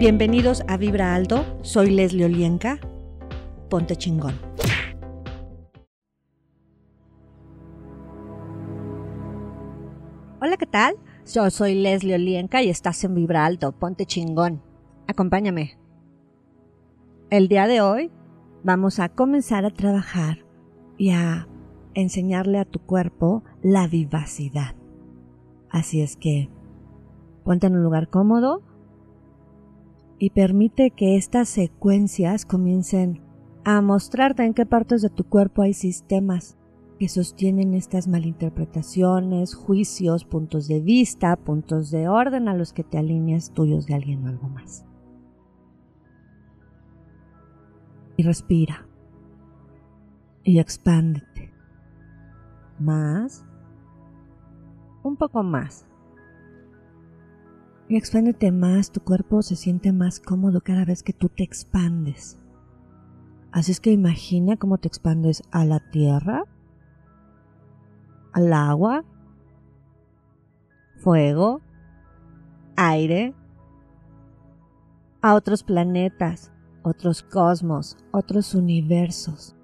Bienvenidos a Vibra Alto, soy Leslie Olienka. Ponte chingón. Hola, ¿qué tal? Yo soy Leslie Olienka y estás en Vibra Alto, ponte chingón. Acompáñame. El día de hoy vamos a comenzar a trabajar y a enseñarle a tu cuerpo la vivacidad. Así es que ponte en un lugar cómodo y permite que estas secuencias comiencen a mostrarte en qué partes de tu cuerpo hay sistemas que sostienen estas malinterpretaciones, juicios, puntos de vista, puntos de orden a los que te alineas tuyos de alguien o algo más. Y respira. Y expándete. Más. Un poco más expándete más, tu cuerpo se siente más cómodo cada vez que tú te expandes. Así es que imagina cómo te expandes a la tierra, al agua, fuego, aire, a otros planetas, otros cosmos, otros universos.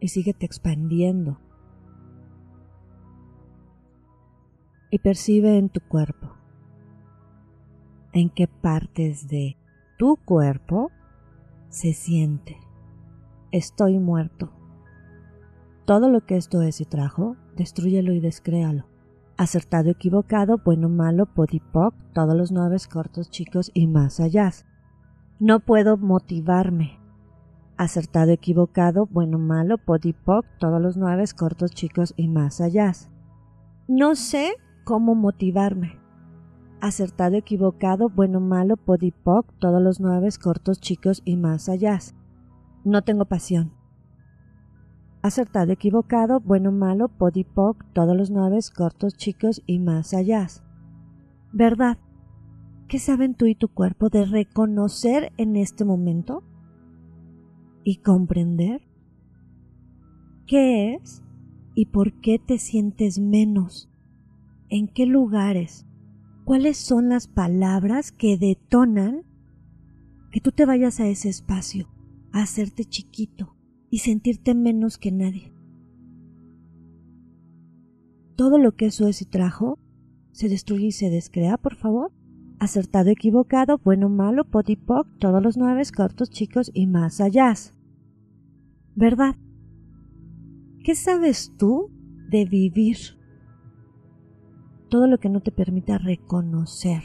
Y síguete expandiendo. Y percibe en tu cuerpo en qué partes de tu cuerpo se siente. Estoy muerto. Todo lo que esto es y trajo, destruyelo y descréalo. Acertado, equivocado, bueno, malo, podipoc, todos los nueve cortos, chicos y más allá. No puedo motivarme. Acertado, equivocado, bueno, malo, podipoc, todos los nueve cortos, chicos y más allá. No sé cómo motivarme acertado, equivocado, bueno, malo, podipoc, todos los nueve cortos, chicos y más allá. No tengo pasión. Acertado, equivocado, bueno, malo, podipoc, todos los nueve cortos, chicos y más allá. ¿Verdad? ¿Qué saben tú y tu cuerpo de reconocer en este momento? ¿Y comprender? ¿Qué es y por qué te sientes menos? ¿En qué lugares? Cuáles son las palabras que detonan que tú te vayas a ese espacio, a hacerte chiquito y sentirte menos que nadie. Todo lo que eso es y trajo, se destruye y se descrea, por favor. Acertado, equivocado, bueno, malo, potipoc, todos los nueve, cortos, chicos y más allá. ¿Verdad? ¿Qué sabes tú de vivir? Todo lo que no te permita reconocer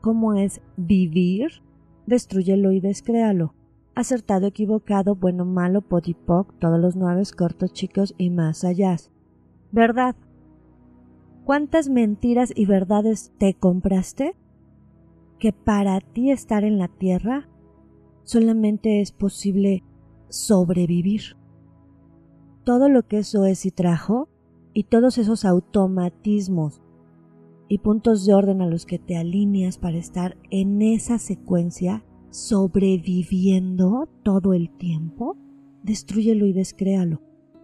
cómo es vivir, destruyelo y descréalo. Acertado, equivocado, bueno, malo, podipoc, todos los nueve cortos, chicos y más allá. ¿Verdad? ¿Cuántas mentiras y verdades te compraste? Que para ti estar en la tierra solamente es posible sobrevivir. Todo lo que eso es y trajo, y todos esos automatismos y puntos de orden a los que te alineas para estar en esa secuencia sobreviviendo todo el tiempo, destruyelo y descréalo.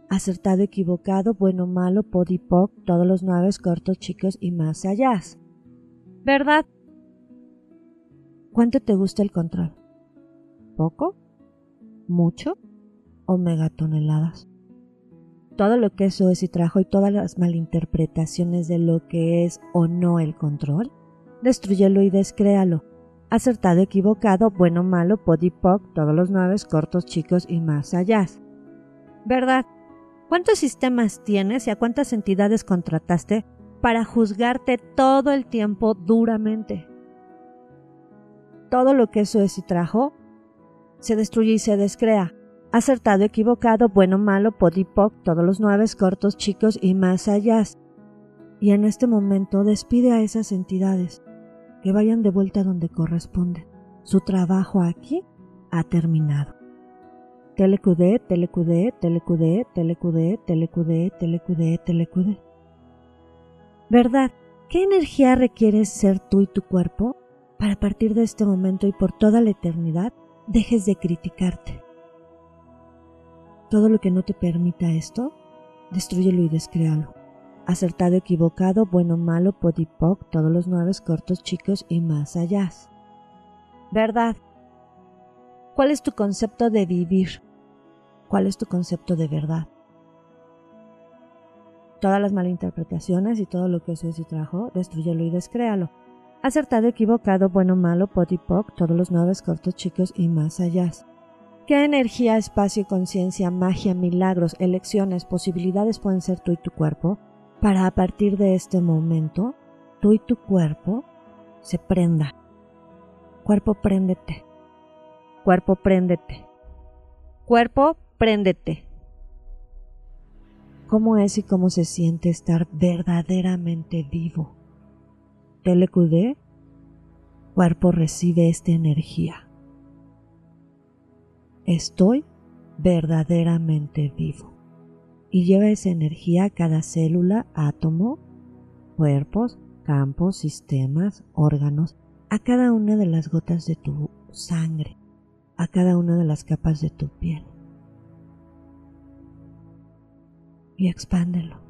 Acertado, equivocado, bueno, malo, podipoc, todos los nueve cortos, chicos y más allá. ¿Verdad? ¿Cuánto te gusta el control? ¿Poco? ¿Mucho? ¿O megatoneladas? Todo lo que eso es y trajo y todas las malinterpretaciones de lo que es o no el control, destruyelo y descréalo. Acertado, equivocado, bueno, malo, podipoc, todos los nueve, cortos, chicos y más allá. ¿Verdad? ¿Cuántos sistemas tienes y a cuántas entidades contrataste para juzgarte todo el tiempo duramente? Todo lo que eso es y trajo se destruye y se descrea acertado, equivocado, bueno, malo, podipoc, todos los nueve cortos, chicos y más allá. Y en este momento despide a esas entidades que vayan de vuelta donde corresponden. Su trabajo aquí ha terminado. Telecudé, telecudé, telecudé, telecudé, telecudé, telecudé, telecudé. ¿Verdad? ¿Qué energía requieres ser tú y tu cuerpo para a partir de este momento y por toda la eternidad dejes de criticarte? Todo lo que no te permita esto, destruyelo y descréalo. Acertado, equivocado, bueno, malo, podipoc, todos los nueve cortos, chicos y más allá. ¿Verdad? ¿Cuál es tu concepto de vivir? ¿Cuál es tu concepto de verdad? Todas las malinterpretaciones y todo lo que eso es y trajo, destruyelo y descréalo. Acertado, equivocado, bueno, malo, pot y poc, todos los nueve cortos, chicos y más allá. ¿Qué energía, espacio, conciencia, magia, milagros, elecciones, posibilidades pueden ser tú y tu cuerpo para a partir de este momento tú y tu cuerpo se prenda? Cuerpo, préndete. Cuerpo, préndete. Cuerpo, préndete cómo es y cómo se siente estar verdaderamente vivo. TLQD, cuerpo recibe esta energía. Estoy verdaderamente vivo. Y lleva esa energía a cada célula, átomo, cuerpos, campos, sistemas, órganos, a cada una de las gotas de tu sangre, a cada una de las capas de tu piel. y expándelo.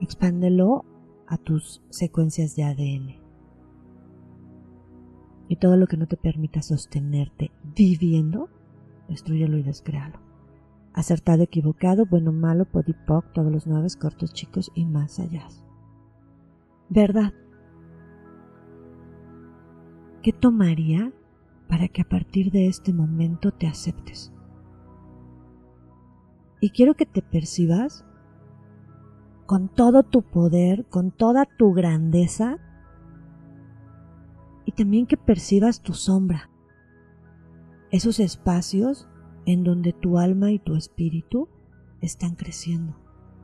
Expándelo a tus secuencias de ADN. Y todo lo que no te permita sostenerte viviendo, destruyelo y descréalo. Acertado, equivocado, bueno, malo, podipoc, todos los nueve cortos, chicos y más allá. ¿Verdad? ¿Qué tomaría para que a partir de este momento te aceptes? Y quiero que te percibas con todo tu poder, con toda tu grandeza, también que percibas tu sombra, esos espacios en donde tu alma y tu espíritu están creciendo,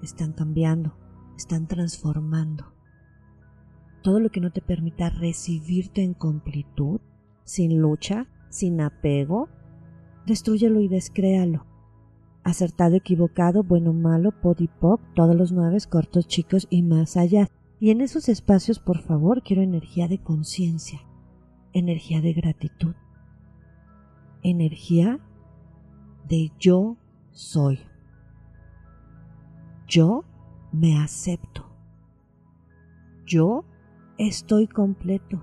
están cambiando, están transformando. Todo lo que no te permita recibirte en completud, sin lucha, sin apego, destruyelo y descréalo acertado, equivocado, bueno, malo, podipoc, todos los nueve, cortos, chicos y más allá. Y en esos espacios, por favor, quiero energía de conciencia, energía de gratitud, energía de yo soy. Yo me acepto. Yo estoy completo.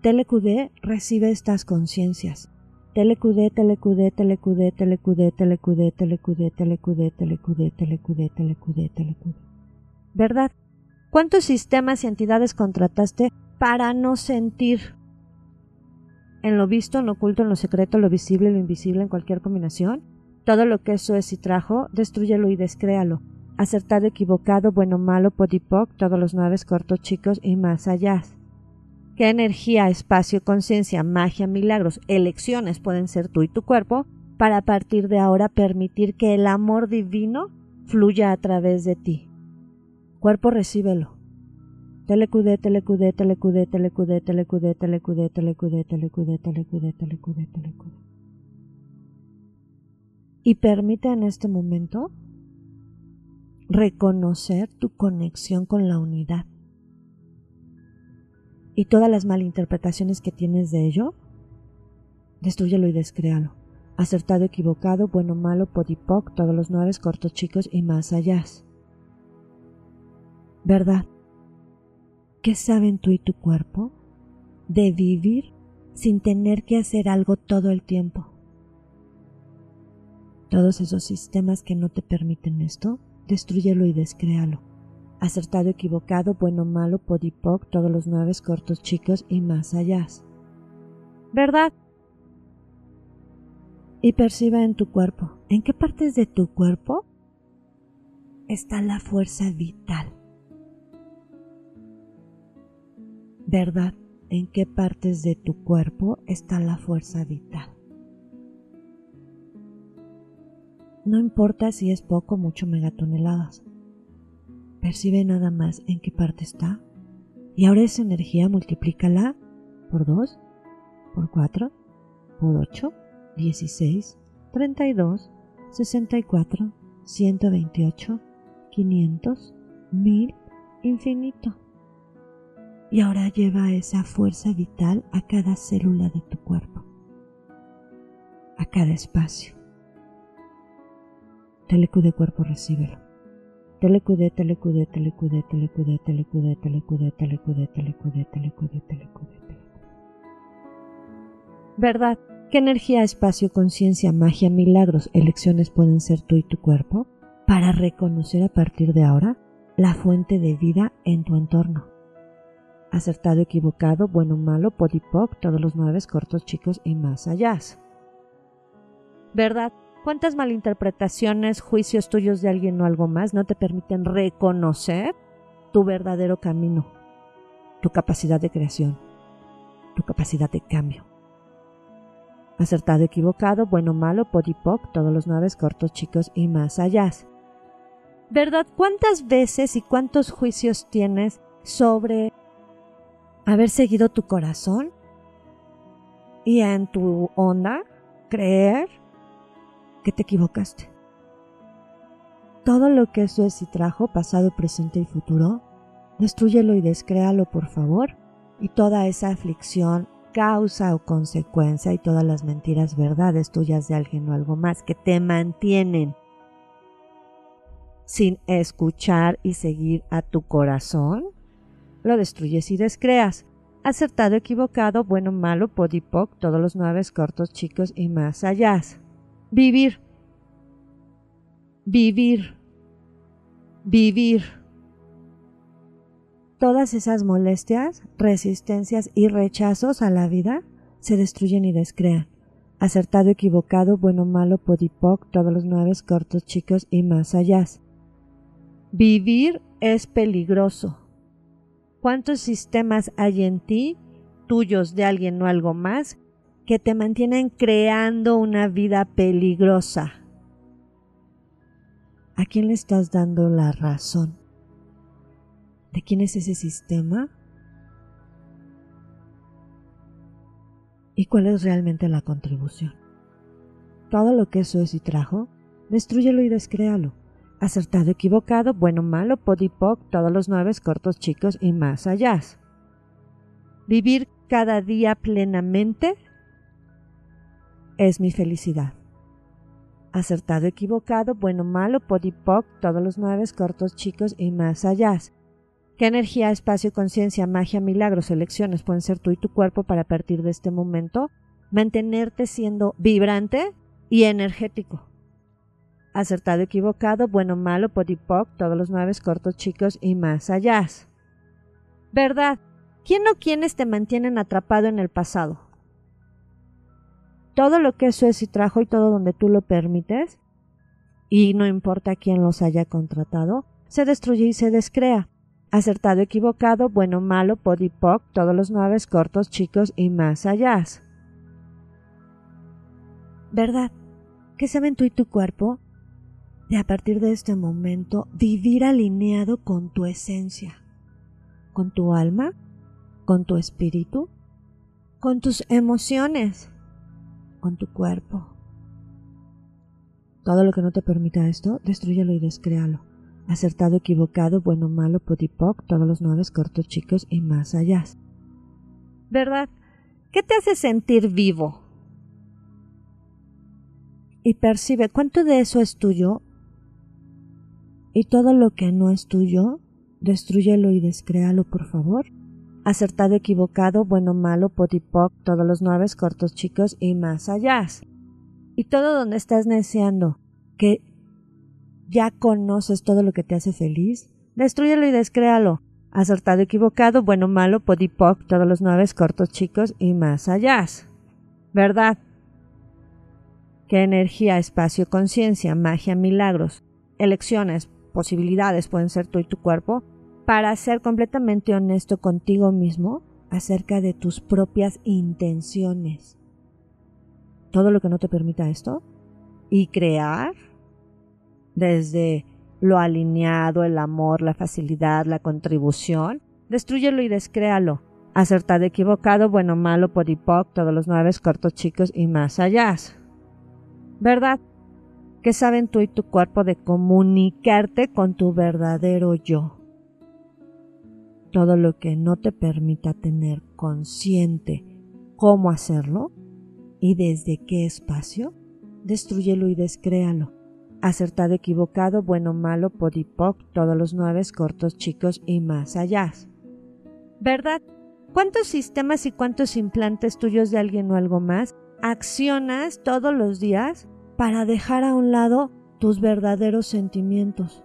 Telecudé recibe estas conciencias telecudé, telecudé, telecudé, telecudé, telecudé, telecudé, telecudé, telecudé, telecudé, telecudé, telecudé. ¿Verdad? ¿Cuántos sistemas y entidades contrataste para no sentir? En lo visto, en lo oculto, en lo secreto, lo visible, lo invisible, en cualquier combinación. Todo lo que eso es y trajo, destruyelo y descréalo. Acertado, equivocado, bueno, malo, podipoc, todos los nueve cortos, chicos y más allá qué energía, espacio, conciencia, magia, milagros, elecciones pueden ser tú y tu cuerpo para a partir de ahora permitir que el amor divino fluya a través de ti. Cuerpo, recíbelo. Telecudé, telecudé, telecudé, telecudé, telecudé, telecudé, telecudé, telecudé, telecudé, telecudé, telecudé. Y permite en este momento reconocer tu conexión con la unidad y todas las malinterpretaciones que tienes de ello, destruyelo y descréalo. Acertado, equivocado, bueno, malo, podipoc, todos los nueve, cortos, chicos y más allá. ¿Verdad? ¿Qué saben tú y tu cuerpo de vivir sin tener que hacer algo todo el tiempo? Todos esos sistemas que no te permiten esto, destruyelo y descréalo acertado, equivocado, bueno, malo, podipoc, todos los nueve cortos, chicos y más allá. ¿Verdad? Y perciba en tu cuerpo, ¿en qué partes de tu cuerpo está la fuerza vital? ¿Verdad? ¿En qué partes de tu cuerpo está la fuerza vital? No importa si es poco o mucho megatoneladas Percibe nada más en qué parte está. Y ahora esa energía multiplícala por 2, por 4, por 8, 16, 32, 64, 128, 500, 1000, infinito. Y ahora lleva esa fuerza vital a cada célula de tu cuerpo, a cada espacio. Telecu de cuerpo, recíbelo. Telecudé, telecudé, telecudé, telecudé, telecudé, telecudé, telecudé, telecudé, telecudé, telecudé. ¿Verdad? ¿Qué energía, espacio, conciencia, magia, milagros, elecciones pueden ser tú y tu cuerpo para reconocer a partir de ahora la fuente de vida en tu entorno? Acertado, equivocado, bueno, malo, podipoc, todos los nueve cortos, chicos y más allá. ¿Verdad? ¿Cuántas malinterpretaciones, juicios tuyos de alguien o algo más no te permiten reconocer tu verdadero camino, tu capacidad de creación, tu capacidad de cambio? Acertado, equivocado, bueno, malo, podipoc, todos los nueve cortos, chicos y más allá. ¿Verdad? ¿Cuántas veces y cuántos juicios tienes sobre haber seguido tu corazón y en tu onda creer que te equivocaste? Todo lo que eso es y trajo, pasado, presente y futuro, destruyelo y descréalo, por favor, y toda esa aflicción, causa o consecuencia y todas las mentiras, verdades tuyas de alguien o algo más que te mantienen sin escuchar y seguir a tu corazón, lo destruyes y descreas. Acertado, equivocado, bueno, malo, podipoc, todos los nueve cortos, chicos y más allá. Vivir. Vivir. Vivir todas esas molestias, resistencias y rechazos a la vida se destruyen y descrean. Acertado, equivocado, bueno, malo, podipoc, todos los nueve cortos, chicos y más allá. Vivir es peligroso. ¿Cuántos sistemas hay en ti, tuyos de alguien o algo más, que te mantienen creando una vida peligrosa? ¿A quién le estás dando la razón? de quién es ese sistema y cuál es realmente la contribución. Todo lo que eso es y trajo, destruyelo y descréalo. Acertado, equivocado, bueno, malo, podipoc, todos los nueve cortos, chicos y más allá. Vivir cada día plenamente es mi felicidad. Acertado, equivocado, bueno, malo, podipoc, todos los nueve cortos, chicos y más allá. ¿Qué energía, espacio, conciencia, magia, milagros, elecciones pueden ser tú y tu cuerpo para partir de este momento mantenerte siendo vibrante y energético? Acertado, equivocado, bueno, malo, podipoc, todos los nueve cortos, chicos y más allá. ¿Verdad? ¿Quién o quiénes te mantienen atrapado en el pasado? Todo lo que eso es y trajo y todo donde tú lo permites, y no importa quién los haya contratado, se destruye y se descrea acertado, equivocado, bueno, malo, podipoc, todos los nueve cortos, chicos y más allá. ¿Verdad? ¿Qué saben tú y tu cuerpo? De a partir de este momento vivir alineado con tu esencia, con tu alma, con tu espíritu, con tus emociones, con tu cuerpo. Todo lo que no te permita esto, destruyelo y descréalo acertado, equivocado, bueno, malo, podipoc, todos los nueve cortos, chicos y más allá. ¿Verdad? ¿Qué te hace sentir vivo? Y percibe cuánto de eso es tuyo y todo lo que no es tuyo, destruyelo y descréalo, por favor. Acertado, equivocado, bueno, malo, podipoc, todos los nueve cortos, chicos y más allá. Y todo donde estás deseando que ya conoces todo lo que te hace feliz, destruyelo y descréalo. Acertado, equivocado, bueno, malo, podipoc, todos los nueve cortos, chicos y más allá. ¿Verdad? ¿Qué energía, espacio, conciencia, magia, milagros, elecciones, posibilidades pueden ser tú y tu cuerpo para ser completamente honesto contigo mismo acerca de tus propias intenciones? Todo lo que no te permita esto y crear desde lo alineado, el amor, la facilidad, la contribución, destruyelo y descréalo. Acertado, equivocado, bueno, malo, podipoc, todos los nueve cortos, chicos y más allá. ¿Verdad? ¿Qué saben tú y tu cuerpo de comunicarte con tu verdadero yo? Todo lo que no te permita tener consciente cómo hacerlo y desde qué espacio, destruyelo y descréalo acertado, equivocado, bueno, malo, podipoc, todos los nueve cortos, chicos y más allá. ¿Verdad? ¿Cuántos sistemas y cuántos implantes tuyos de alguien o algo más accionas todos los días para dejar a un lado tus verdaderos sentimientos?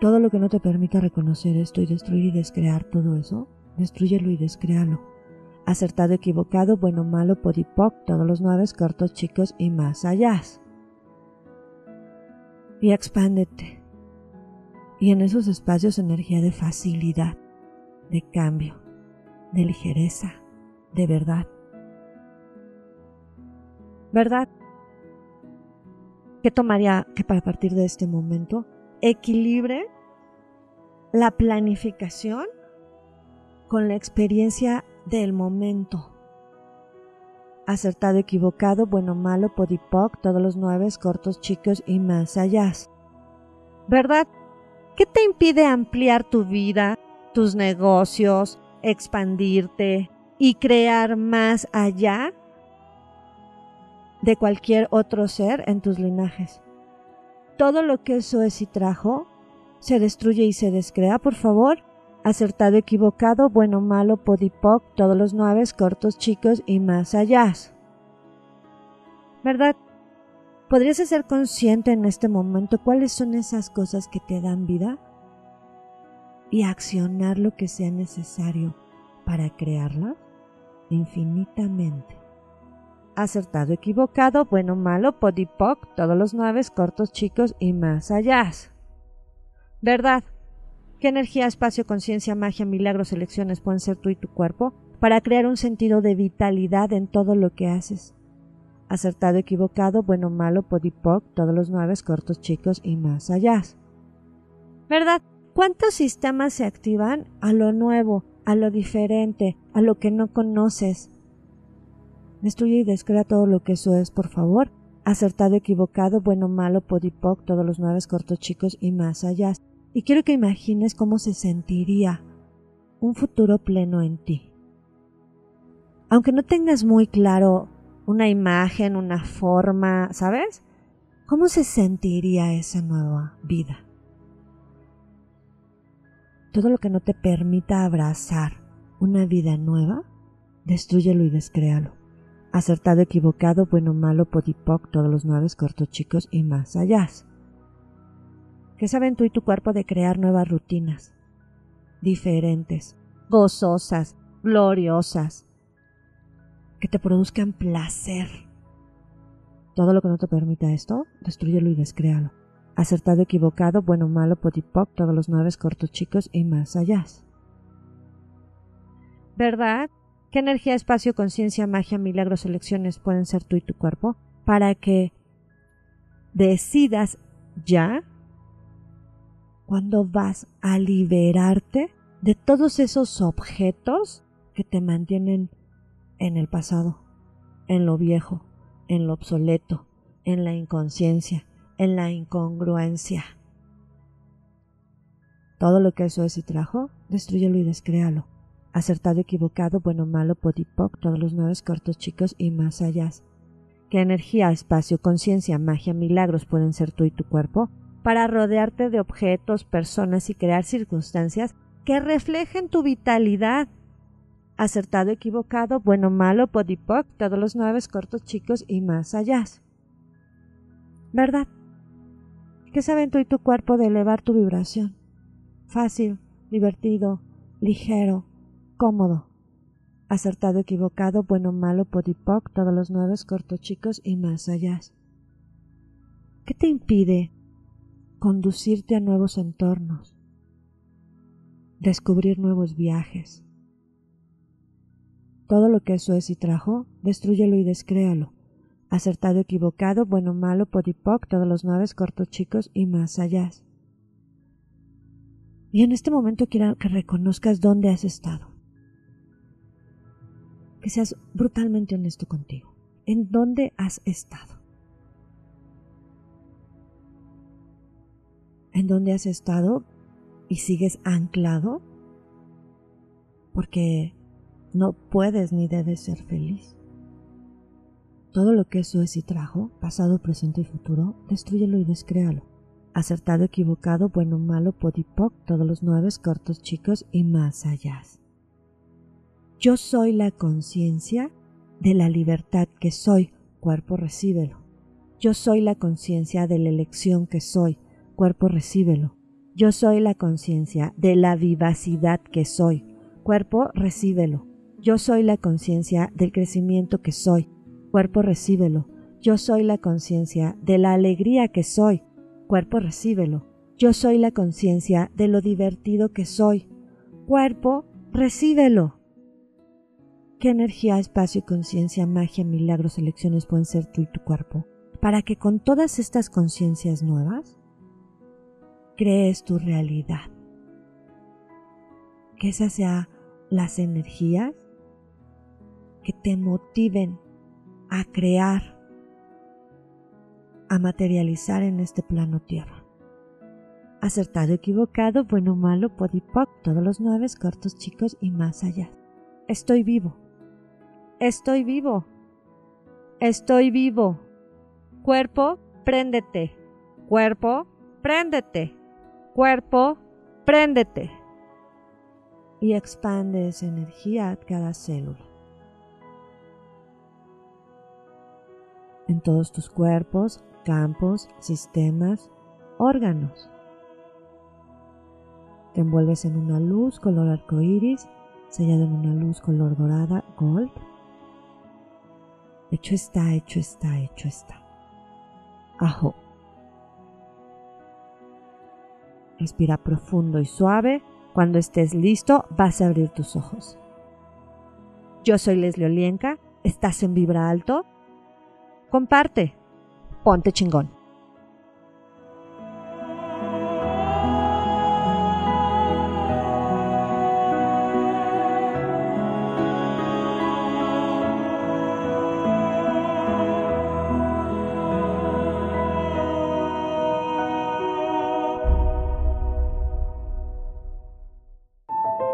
Todo lo que no te permita reconocer esto y destruir y descrear todo eso, destruyelo y descréalo. Acertado, equivocado, bueno, malo, podipoc, todos los nueve, cortos, chicos y más allá. Y expándete. Y en esos espacios energía de facilidad, de cambio, de ligereza, de verdad. ¿Verdad? ¿Qué tomaría que para partir de este momento equilibre la planificación con la experiencia del momento. Acertado, equivocado, bueno, malo, podipoc, todos los nueve, cortos, chicos y más allá. ¿Verdad? ¿Qué te impide ampliar tu vida, tus negocios, expandirte y crear más allá de cualquier otro ser en tus linajes? Todo lo que eso es y trajo se destruye y se descrea, por favor acertado, equivocado, bueno, malo, podipoc, todos los nueve, cortos, chicos y más allá. ¿Verdad? ¿Podrías ser consciente en este momento cuáles son esas cosas que te dan vida? Y accionar lo que sea necesario para crearlas infinitamente. Acertado, equivocado, bueno, malo, podipoc, todos los nueve, cortos, chicos y más allá. ¿Verdad? ¿Qué energía, espacio, conciencia, magia, milagros, elecciones pueden ser tú y tu cuerpo para crear un sentido de vitalidad en todo lo que haces? Acertado, equivocado, bueno, malo, podipoc, todos los nueve, cortos, chicos y más allá. ¿Verdad? ¿Cuántos sistemas se activan a lo nuevo, a lo diferente, a lo que no conoces? Destruye y descrea todo lo que eso es, por favor. Acertado, equivocado, bueno, malo, podipoc, todos los nueve, cortos, chicos y más allá y quiero que imagines cómo se sentiría un futuro pleno en ti. Aunque no tengas muy claro una imagen, una forma, ¿sabes? ¿Cómo se sentiría esa nueva vida? Todo lo que no te permita abrazar una vida nueva, destruyelo y descréalo. Acertado, equivocado, bueno, malo, podipoc, todos los nueve cortos chicos y más allá que saben tú y tu cuerpo de crear nuevas rutinas, diferentes, gozosas, gloriosas, que te produzcan placer. Todo lo que no te permita esto, destruyelo y descréalo. Acertado, equivocado, bueno, malo, podipoc, todos los nueve cortos chicos y más allá. ¿Verdad? ¿Qué energía, espacio, conciencia, magia, milagros, elecciones pueden ser tú y tu cuerpo para que decidas ya cuando vas a liberarte de todos esos objetos que te mantienen en el pasado, en lo viejo, en lo obsoleto, en la inconsciencia, en la incongruencia. Todo lo que eso es y trajo, destruyelo y descréalo. Acertado, equivocado, bueno, malo, podipoc, todos los nueve cortos chicos y más allá. ¿Qué energía, espacio, conciencia, magia, milagros pueden ser tú y tu cuerpo? para rodearte de objetos, personas y crear circunstancias que reflejen tu vitalidad. Acertado, equivocado, bueno, malo, podipoc, todos los nueve cortos chicos y más allá. ¿Verdad? ¿Qué saben tú y tu cuerpo de elevar tu vibración? Fácil, divertido, ligero, Acertado, equivocado, bueno, malo, podipoc, todos los nueve cortos chicos y más allá. ¿Qué te impide conducirte a nuevos entornos, descubrir nuevos viajes. Todo lo que eso es y trajo, destruyelo y descréalo. Acertado, equivocado, bueno, malo, podipoc, todos los nueve, cortos, chicos y más allá. Y en este momento quiero que reconozcas dónde has estado. Que seas brutalmente honesto contigo. ¿En dónde has estado? en dónde has estado y sigues anclado porque no puedes ni debes ser feliz. Todo lo que eso es y trajo, pasado, presente y futuro, destruyelo y descréalo. Acertado, equivocado, bueno, malo, podipoc, todos los nueve, cortos, chicos y más allá. Yo soy la conciencia de la libertad que soy, cuerpo recíbelo. Yo soy la conciencia de la elección que soy, cuerpo recíbelo. Yo soy la conciencia de la vivacidad que soy, cuerpo recíbelo. Yo soy la conciencia del crecimiento que soy, cuerpo recíbelo. Yo soy la conciencia de la alegría que soy, cuerpo recíbelo. Yo soy la conciencia de lo divertido que soy, cuerpo recíbelo. ¿Qué energía, espacio y conciencia, magia, milagros, elecciones pueden ser tú y tu cuerpo? Para que con todas estas conciencias nuevas crees tu realidad. Que esas sean las energías que te motiven a crear, a materializar en este plano tierra. Acertado, equivocado, bueno, malo, podipoc, todos los nueve, cortos, chicos y más allá. Estoy vivo. Estoy vivo. Estoy vivo. Cuerpo, préndete. Cuerpo, préndete. Cuerpo, préndete. Y expande esa energía a cada célula. En todos tus cuerpos, campos, sistemas, órganos. Te envuelves en una luz color arcoíris, sellado en una luz color dorada, gold Hecho está, hecho está, hecho está. Ajo. Respira profundo y suave. Cuando estés listo, vas a abrir tus ojos. Yo soy Leslie Olienka. ¿Estás en Vibra Alto? Comparte. Ponte chingón.